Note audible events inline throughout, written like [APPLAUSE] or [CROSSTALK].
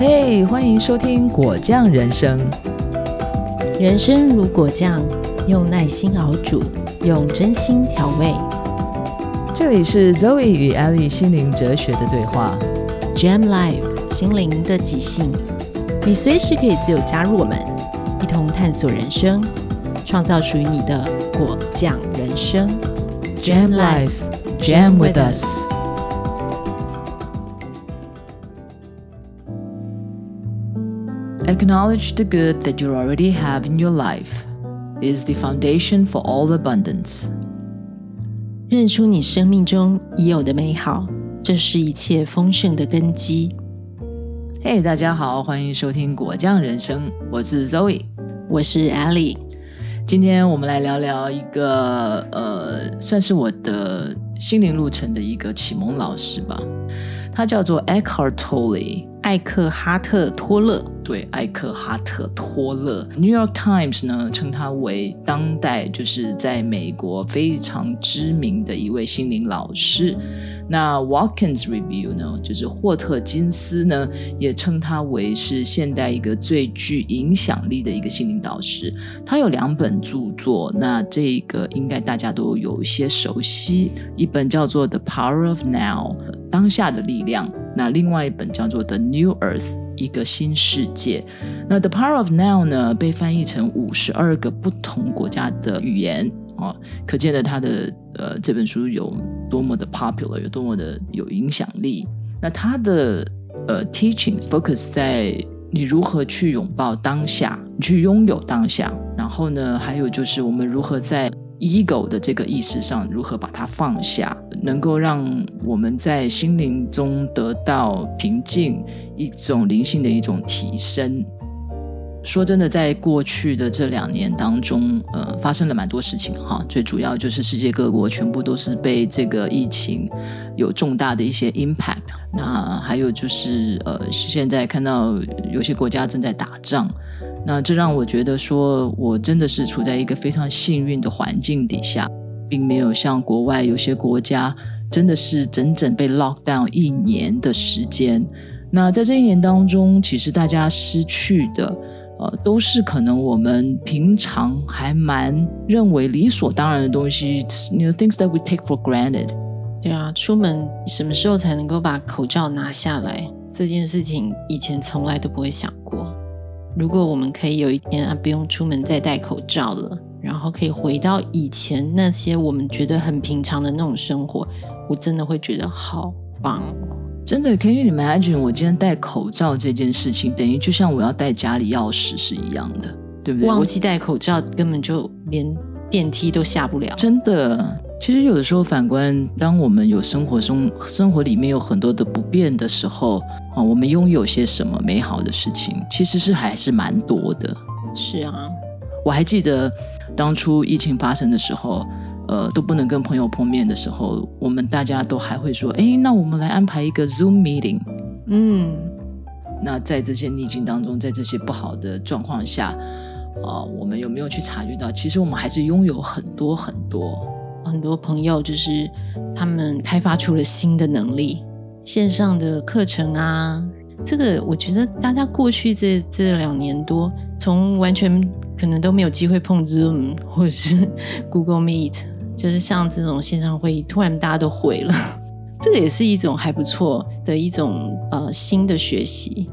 嘿，欢迎收听果酱人生。人生如果酱，用耐心熬煮，用真心调味。这里是 Zoe 与 Ellie 心灵哲学的对话。Jam Life 心灵的即兴，你随时可以自由加入我们，一同探索人生，创造属于你的果酱人生。Jam Life, Jam with us。Acknowledge the good that you already have in your life is the foundation for all abundance. 认出你生命中已有的美好，这是一切丰盛的根基。嘿、大家好，欢迎收听果酱人生，我是 Zoe。我是 Allie 今天我们来聊聊一个呃，算是我的心灵路程的一个启蒙老师吧。他叫做 Eckhart Tolle，艾克哈特·托勒。对，艾克哈特·托勒。New York Times 呢称他为当代就是在美国非常知名的一位心灵老师。那 Watkins Review 呢，就是霍特金斯呢，也称他为是现代一个最具影响力的一个心灵导师。他有两本著作，那这个应该大家都有一些熟悉，一本叫做《The Power of Now》当下的力量，那另外一本叫做《The New Earth》一个新世界。那《The Power of Now》呢，被翻译成五十二个不同国家的语言哦，可见的他的呃这本书有多么的 popular，有多么的有影响力。那他的呃 teachings focus 在你如何去拥抱当下，你去拥有当下，然后呢，还有就是我们如何在 ego 的这个意识上如何把它放下，能够让我们在心灵中得到平静，一种灵性的一种提升。说真的，在过去的这两年当中，呃，发生了蛮多事情哈。最主要就是世界各国全部都是被这个疫情有重大的一些 impact。那还有就是，呃，现在看到有些国家正在打仗，那这让我觉得说，我真的是处在一个非常幸运的环境底下，并没有像国外有些国家真的是整整被 lock down 一年的时间。那在这一年当中，其实大家失去的。呃，都是可能我们平常还蛮认为理所当然的东西，you know things that we take for granted。对啊，出门什么时候才能够把口罩拿下来？这件事情以前从来都不会想过。如果我们可以有一天啊，不用出门再戴口罩了，然后可以回到以前那些我们觉得很平常的那种生活，我真的会觉得好棒。真的，Can you imagine？我今天戴口罩这件事情，等于就像我要带家里钥匙是一样的，对不对？忘记戴口罩，根本就连电梯都下不了。真的，其实有的时候反观，当我们有生活中生活里面有很多的不便的时候，啊，我们拥有些什么美好的事情，其实是还是蛮多的。是啊，我还记得当初疫情发生的时候。呃，都不能跟朋友碰面的时候，我们大家都还会说：“哎，那我们来安排一个 Zoom meeting。”嗯，那在这些逆境当中，在这些不好的状况下，啊、呃，我们有没有去察觉到，其实我们还是拥有很多很多很多朋友，就是他们开发出了新的能力，线上的课程啊，这个我觉得大家过去这这两年多，从完全可能都没有机会碰 Zoom 或者是 [LAUGHS] Google Meet。就是像这种线上会议，突然大家都会了，[LAUGHS] 这个也是一种还不错的一种呃新的学习。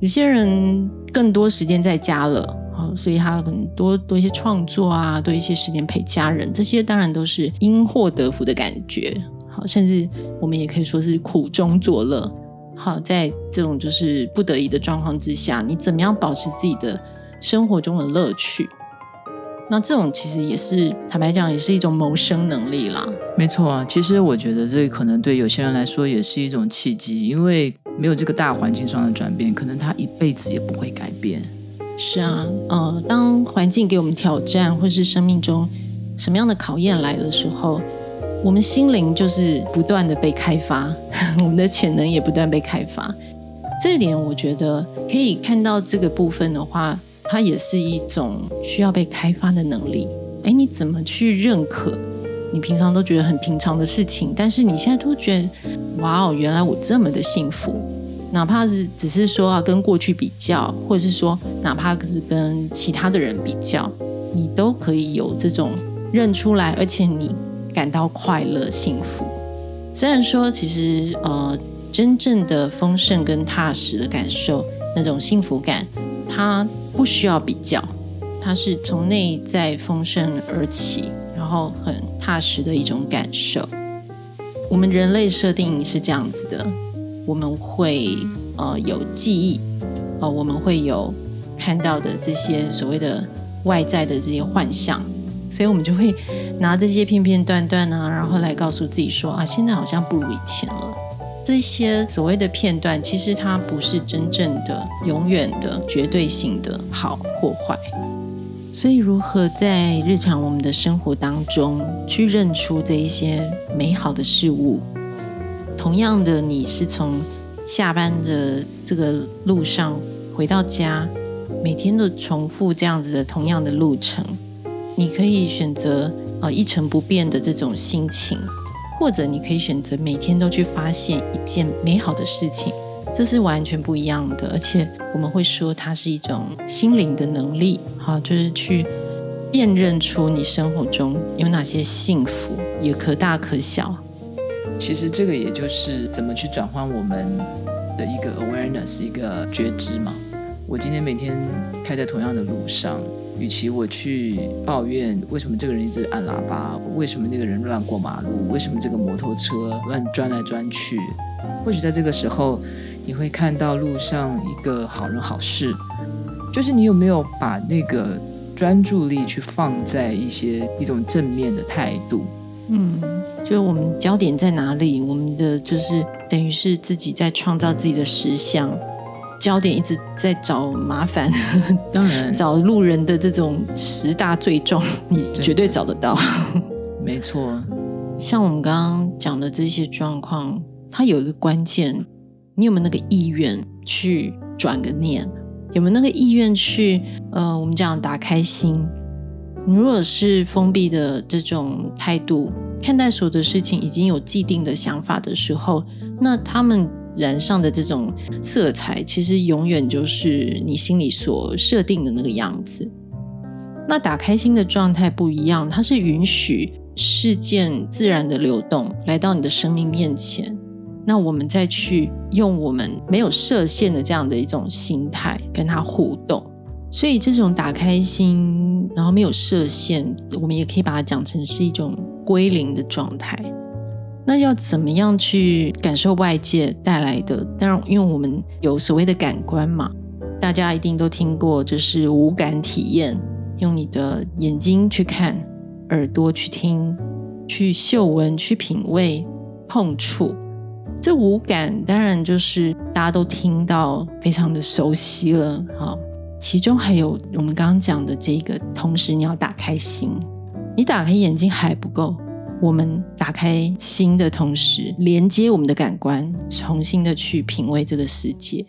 有些人更多时间在家了，所以他可能多多一些创作啊，多一些时间陪家人，这些当然都是因祸得福的感觉。好，甚至我们也可以说是苦中作乐。好，在这种就是不得已的状况之下，你怎么样保持自己的生活中的乐趣？那这种其实也是坦白讲，也是一种谋生能力啦。没错啊，其实我觉得这可能对有些人来说也是一种契机，因为没有这个大环境上的转变，可能他一辈子也不会改变。是啊，呃，当环境给我们挑战，或是生命中什么样的考验来的时候，我们心灵就是不断的被开发，[LAUGHS] 我们的潜能也不断被开发。这一点我觉得可以看到这个部分的话。它也是一种需要被开发的能力。哎，你怎么去认可你平常都觉得很平常的事情，但是你现在都觉得，哇哦，原来我这么的幸福。哪怕是只是说啊跟过去比较，或者是说哪怕是跟其他的人比较，你都可以有这种认出来，而且你感到快乐、幸福。虽然说，其实呃，真正的丰盛跟踏实的感受，那种幸福感，它不需要比较，它是从内在丰盛而起，然后很踏实的一种感受。我们人类设定是这样子的。我们会呃有记忆，呃我们会有看到的这些所谓的外在的这些幻象，所以我们就会拿这些片片段段啊，然后来告诉自己说啊，现在好像不如以前了。这些所谓的片段，其实它不是真正的、永远的、绝对性的好或坏。所以，如何在日常我们的生活当中去认出这一些美好的事物？同样的，你是从下班的这个路上回到家，每天都重复这样子的同样的路程，你可以选择呃一成不变的这种心情，或者你可以选择每天都去发现一件美好的事情，这是完全不一样的。而且我们会说它是一种心灵的能力，好，就是去辨认出你生活中有哪些幸福，也可大可小。其实这个也就是怎么去转换我们的一个 awareness，一个觉知嘛。我今天每天开在同样的路上，与其我去抱怨为什么这个人一直按喇叭，为什么那个人乱过马路，为什么这个摩托车乱钻来钻去，或许在这个时候，你会看到路上一个好人好事，就是你有没有把那个专注力去放在一些一种正面的态度。嗯，就是我们焦点在哪里？我们的就是等于是自己在创造自己的实相，焦点一直在找麻烦，当然 [LAUGHS] 找路人的这种十大罪状，[LAUGHS] 你绝对找得到。没错，像我们刚刚讲的这些状况，它有一个关键，你有没有那个意愿去转个念？有没有那个意愿去呃，我们讲打开心？你如果是封闭的这种态度看待所有的事情，已经有既定的想法的时候，那他们染上的这种色彩，其实永远就是你心里所设定的那个样子。那打开心的状态不一样，它是允许事件自然的流动来到你的生命面前，那我们再去用我们没有设限的这样的一种心态跟它互动。所以这种打开心，然后没有设限，我们也可以把它讲成是一种归零的状态。那要怎么样去感受外界带来的？当然，因为我们有所谓的感官嘛，大家一定都听过，就是五感体验，用你的眼睛去看，耳朵去听，去嗅闻，去品味，碰触。这五感当然就是大家都听到，非常的熟悉了，好。其中还有我们刚刚讲的这个，同时你要打开心，你打开眼睛还不够，我们打开心的同时，连接我们的感官，重新的去品味这个世界。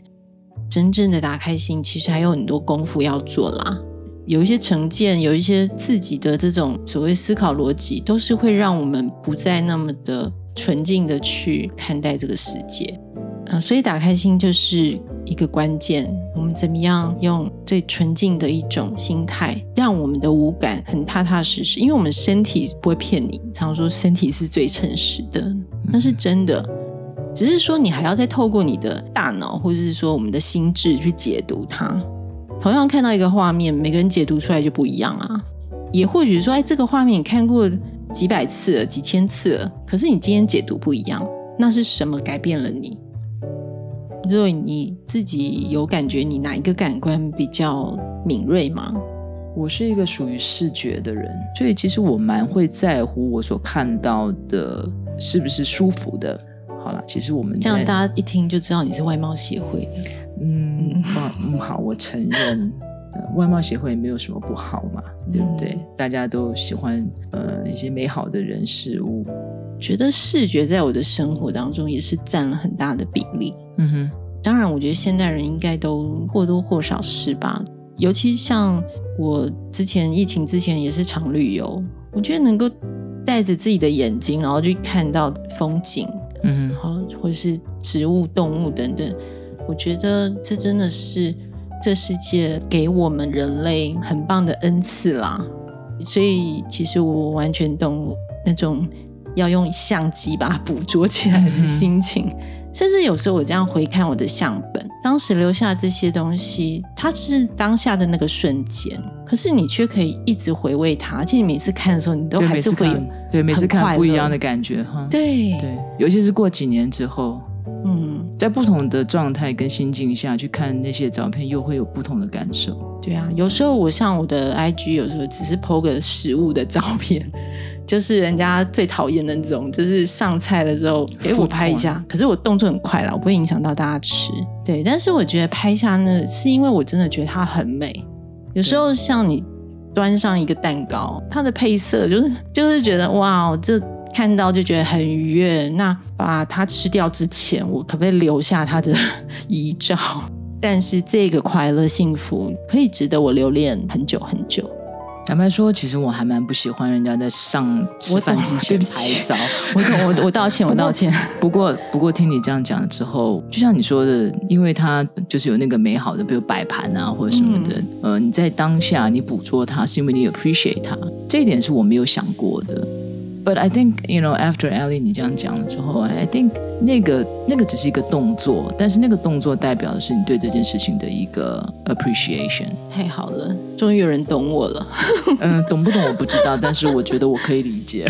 真正的打开心，其实还有很多功夫要做啦。有一些成见，有一些自己的这种所谓思考逻辑，都是会让我们不再那么的纯净的去看待这个世界。啊，所以打开心就是一个关键。我们怎么样用最纯净的一种心态，让我们的五感很踏踏实实？因为我们身体不会骗你，常说身体是最诚实的，那是真的。只是说你还要再透过你的大脑，或者是说我们的心智去解读它。同样看到一个画面，每个人解读出来就不一样啊。也或许说，哎，这个画面你看过几百次了，几千次了，可是你今天解读不一样，那是什么改变了你？如果你自己有感觉，你哪一个感官比较敏锐吗？我是一个属于视觉的人，所以其实我蛮会在乎我所看到的是不是舒服的。好了，其实我们这样大家一听就知道你是外貌协会的。嗯，嗯，好，我承认，外貌协会没有什么不好嘛，对不对？大家都喜欢呃一些美好的人事物。觉得视觉在我的生活当中也是占了很大的比例。嗯哼，当然，我觉得现代人应该都或多或少是吧。尤其像我之前疫情之前也是常旅游，我觉得能够带着自己的眼睛，然后去看到风景，嗯，好，或者是植物、动物等等，我觉得这真的是这世界给我们人类很棒的恩赐啦。所以其实我完全懂那种要用相机把它捕捉起来的心情。甚至有时候我这样回看我的相本，当时留下这些东西，它是当下的那个瞬间，可是你却可以一直回味它。而且你每次看的时候，你都还是会有对每次看不一样的感觉哈。对对，尤其是过几年之后，嗯，在不同的状态跟心境下去看那些照片，又会有不同的感受。对啊。有时候我像我的 IG，有时候只是 PO 个食物的照片，就是人家最讨厌的那种，就是上菜的时候，哎，我拍一下，可是我动作很快啦，我不会影响到大家吃。对，但是我觉得拍下呢是因为我真的觉得它很美。有时候像你端上一个蛋糕，它的配色就是 [LAUGHS] 就是觉得哇，这看到就觉得很愉悦。那把它吃掉之前，我可不可以留下它的遗照？但是这个快乐幸福可以值得我留恋很久很久。坦白说，其实我还蛮不喜欢人家在上吃饭之 [LAUGHS] 前拍照。[LAUGHS] 我我我道歉，我道歉。不过，不过听你这样讲了之后，就像你说的，因为它就是有那个美好的，比如摆盘啊或者什么的，呃，你在当下你捕捉它，是因为你 appreciate 它，这一点是我没有想过的。But I think you know after Ellie 你这样讲了之后，I think 那个那个只是一个动作，但是那个动作代表的是你对这件事情的一个 appreciation。太好了，终于有人懂我了。[LAUGHS] 嗯，懂不懂我不知道，但是我觉得我可以理解。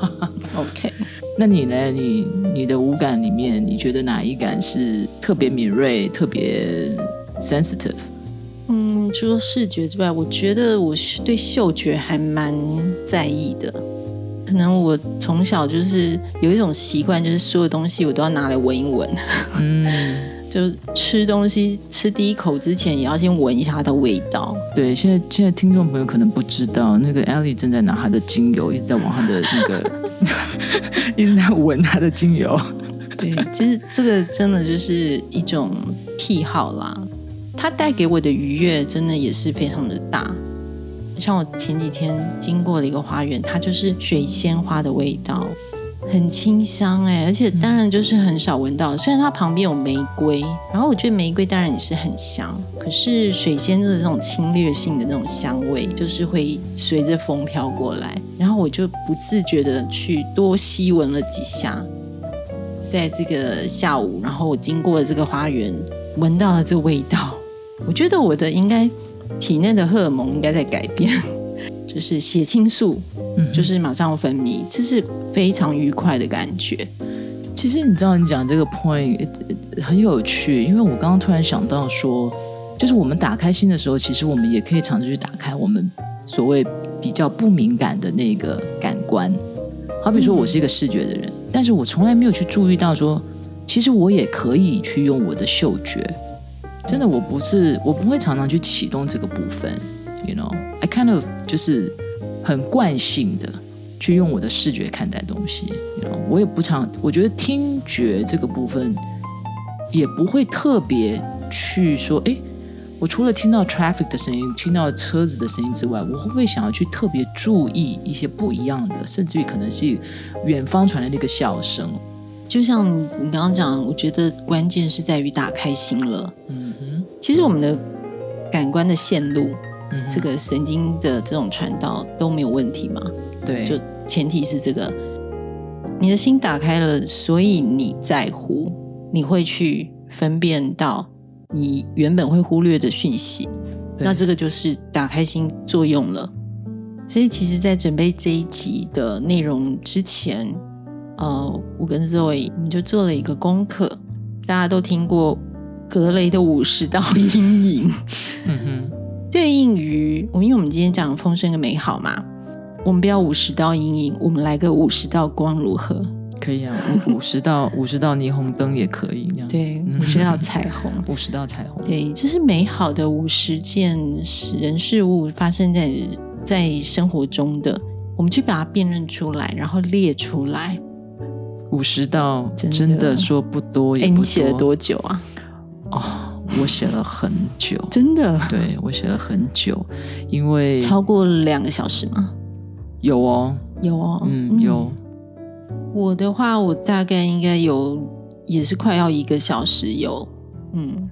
[LAUGHS] OK，那你呢？你你的五感里面，你觉得哪一感是特别敏锐、特别 sensitive？嗯，除了视觉之外，我觉得我是对嗅觉还蛮在意的。可能我从小就是有一种习惯，就是所有东西我都要拿来闻一闻。嗯，[LAUGHS] 就吃东西吃第一口之前，也要先闻一下它的味道。对。现在现在听众朋友可能不知道，那个 Ellie 正在拿她的精油，一直在往她的那个，[LAUGHS] 一直在闻她的精油。[LAUGHS] 对，其实这个真的就是一种癖好啦。它带给我的愉悦，真的也是非常的大。像我前几天经过了一个花园，它就是水仙花的味道，很清香哎，而且当然就是很少闻到。虽然它旁边有玫瑰，然后我觉得玫瑰当然也是很香，可是水仙的这种侵略性的那种香味，就是会随着风飘过来，然后我就不自觉的去多吸闻了几下。在这个下午，然后我经过了这个花园，闻到了这个味道，我觉得我的应该体内的荷尔蒙应该在改变，[LAUGHS] 就是血清素，嗯，就是马上分泌，这是非常愉快的感觉。其实你知道，你讲这个 point 呃很有趣，因为我刚刚突然想到说，就是我们打开心的时候，其实我们也可以尝试去打开我们所谓比较不敏感的那个感官。好比说，我是一个视觉的人，但是我从来没有去注意到说，其实我也可以去用我的嗅觉。真的，我不是，我不会常常去启动这个部分，you know，I kind of 就是很惯性的去用我的视觉看待东西，you know，我也不常，我觉得听觉这个部分也不会特别去说，诶，我除了听到 traffic 的声音，听到车子的声音之外，我会不会想要去特别注意一些不一样的，甚至于可能是远方传来的那个笑声？就像你刚刚讲，我觉得关键是在于打开心了。嗯哼，其实我们的感官的线路，嗯这个神经的这种传导都没有问题嘛？对，就前提是这个，你的心打开了，所以你在乎，你会去分辨到你原本会忽略的讯息，那这个就是打开心作用了。所以其实，在准备这一集的内容之前，呃，我跟 Zoe 我们就做了一个功课，大家都听过格雷的五十道阴影。嗯哼，对应于我，因为我们今天讲丰盛跟美好嘛，我们不要五十道阴影，我们来个五十道光如何？可以啊，五五十道 [LAUGHS] 五十道霓虹灯也可以，这样对，嗯五十道彩虹。[LAUGHS] 五十道彩虹，对，这是美好的五十件事人事物发生在在生活中的，我们去把它辨认出来，然后列出来。五十道真的说不多也哎，不多。你写了多久啊？哦，我写了很久，[LAUGHS] 真的对我写了很久，因为超过两个小时吗？有哦，有哦，嗯，有，我的话，我大概应该有，也是快要一个小时有。嗯，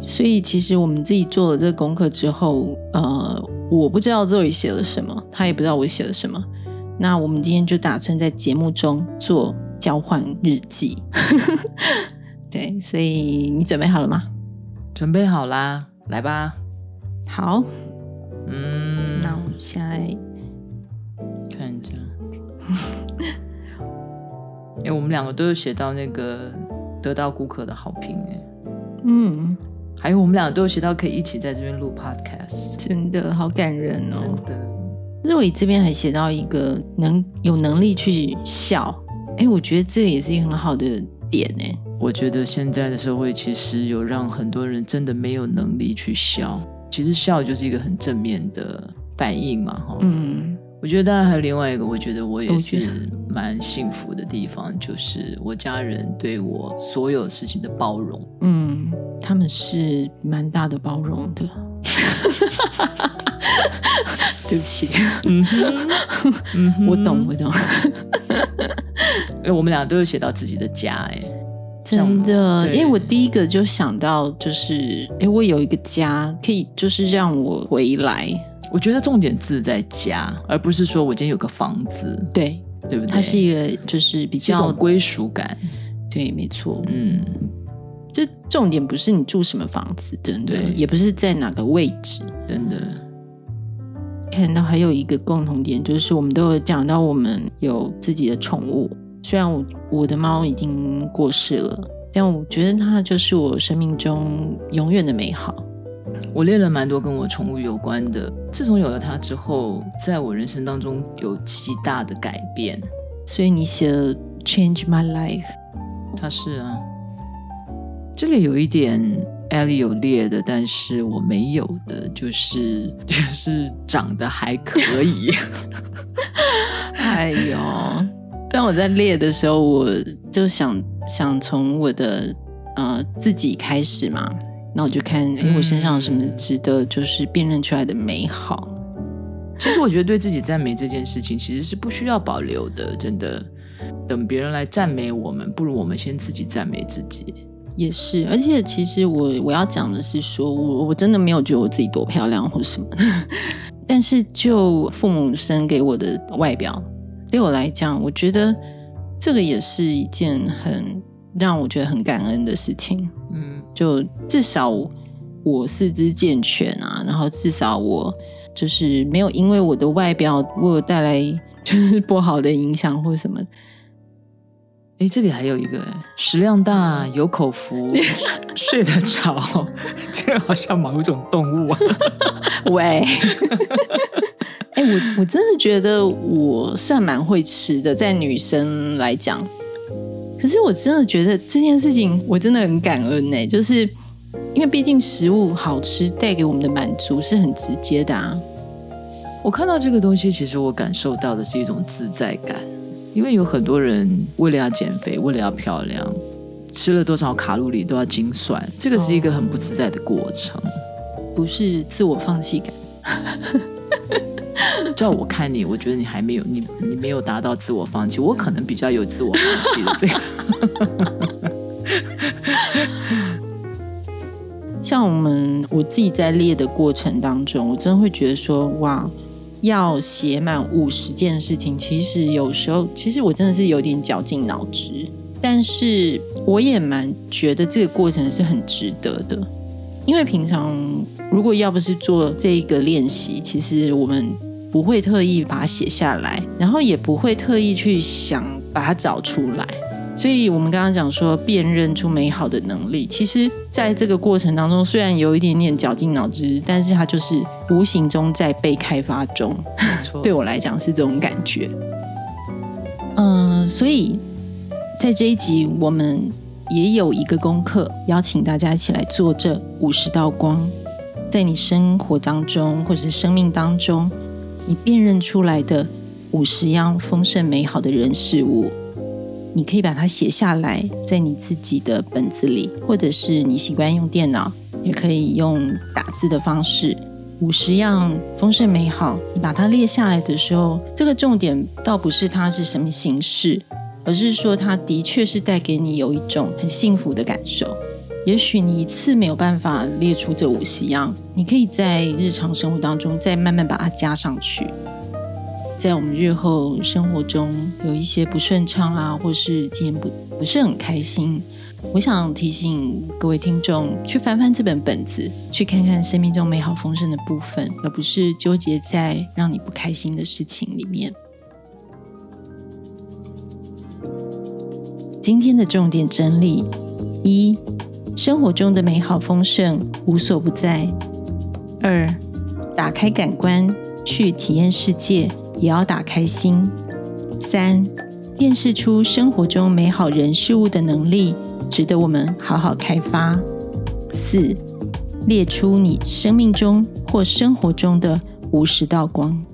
所以其实我们自己做了这个功课之后，呃，我不知道 Zoe 写了什么，他也不知道我写了什么。那我们今天就打算在节目中做交换日记。[LAUGHS] 对，所以你准备好了吗？准备好啦，来吧。好，嗯，那我们现在看一下。[LAUGHS] 哎、我们两个都有写到那个得到顾客的好评哎，嗯，还有我们两个都有写到可以一起在这边录 podcast，真的好感人哦。真的。肉伟这边还写到一个能有能力去笑，哎，我觉得这个也是一个很好的点哎。我觉得现在的社会其实有让很多人真的没有能力去笑，其实笑就是一个很正面的反应嘛，哈。嗯，我觉得当然还有另外一个，我觉得我也我是蛮幸福的地方，就是我家人对我所有事情的包容。嗯，他们是蛮大的包容的。[LAUGHS] 对不起，嗯哼，嗯哼。我懂，我懂，哎，我们俩都有写到自己的家，哎，真的，因为我第一个就想到就是，哎，我有一个家，可以就是让我回来。我觉得重点字在家，而不是说我今天有个房子，对，对不对？它是一个就是比这较种归属感，对，没错，嗯，这重点不是你住什么房子，真的，也不是在哪个位置。真的，看到还有一个共同点，就是我们都有讲到我们有自己的宠物。虽然我我的猫已经过世了，但我觉得它就是我生命中永远的美好。我列了蛮多跟我宠物有关的。自从有了它之后，在我人生当中有极大的改变。所以你写了 “change my life”，它是啊，这里有一点 Ellie 有列的，但是我没有的，就是 [LAUGHS] 就是长得还可以。[LAUGHS] 哎呦！当我在列的时候，我就想想从我的呃自己开始嘛，那我就看哎我身上有什么值得就是辨认出来的美好。其实我觉得对自己赞美这件事情，其实是不需要保留的，真的。等别人来赞美我们，不如我们先自己赞美自己。也是，而且其实我我要讲的是说，我我真的没有觉得我自己多漂亮或什么的，[LAUGHS] 但是就父母生给我的外表，对我来讲，我觉得这个也是一件很让我觉得很感恩的事情。嗯，就至少我四肢健全啊，然后至少我就是没有因为我的外表为我带来就是不好的影响或什么。哎，这里还有一个，食量大，有口福，[LAUGHS] 睡得着，这个好像某一种动物啊。[LAUGHS] 喂，哎、我我真的觉得我算蛮会吃的，在女生来讲。可是我真的觉得这件事情，我真的很感恩呢、就是因为毕竟食物好吃带给我们的满足是很直接的啊。我看到这个东西，其实我感受到的是一种自在感，因为有很多人为了要减肥，为了要漂亮，吃了多少卡路里都要精算，这个是一个很不自在的过程。不是自我放弃感，[LAUGHS] 照我看你，我觉得你还没有，你你没有达到自我放弃，我可能比较有自我放弃的这个。[LAUGHS] 像我们我自己在列的过程当中，我真的会觉得说，哇，要写满五十件事情，其实有时候，其实我真的是有点绞尽脑汁，但是我也蛮觉得这个过程是很值得的，因为平常如果要不是做这一个练习，其实我们不会特意把它写下来，然后也不会特意去想把它找出来。所以，我们刚刚讲说辨认出美好的能力，其实在这个过程当中，虽然有一点点绞尽脑汁，但是它就是无形中在被开发中。没错对我来讲是这种感觉。嗯、所以在这一集，我们也有一个功课，邀请大家一起来做这五十道光，在你生活当中或者是生命当中，你辨认出来的五十样丰盛美好的人事物。你可以把它写下来，在你自己的本子里，或者是你习惯用电脑，也可以用打字的方式。五十样丰盛美好，你把它列下来的时候，这个重点倒不是它是什么形式，而是说它的确是带给你有一种很幸福的感受。也许你一次没有办法列出这五十样，你可以在日常生活当中再慢慢把它加上去。在我们日后生活中有一些不顺畅啊，或是今天不不是很开心，我想提醒各位听众去翻翻这本本子，去看看生命中美好丰盛的部分，而不是纠结在让你不开心的事情里面。今天的重点整理一。生活中的美好丰盛无所不在。二，打开感官去体验世界，也要打开心。三，辨识出生活中美好人事物的能力，值得我们好好开发。四，列出你生命中或生活中的五十道光。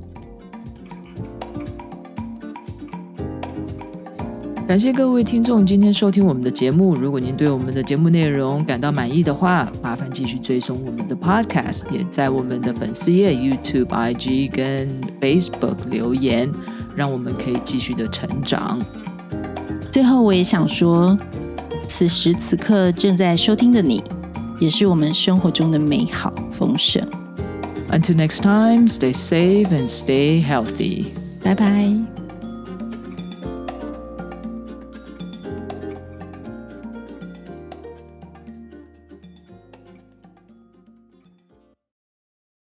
感谢各位听众今天收听我们的节目。如果您对我们的节目内容感到满意的话，麻烦继续追踪我们的 Podcast，也在我们的粉丝页 YouTube、IG 跟 Facebook 留言，让我们可以继续的成长。最后，我也想说，此时此刻正在收听的你，也是我们生活中的美好丰盛。Until next time, stay safe and stay healthy. 拜拜。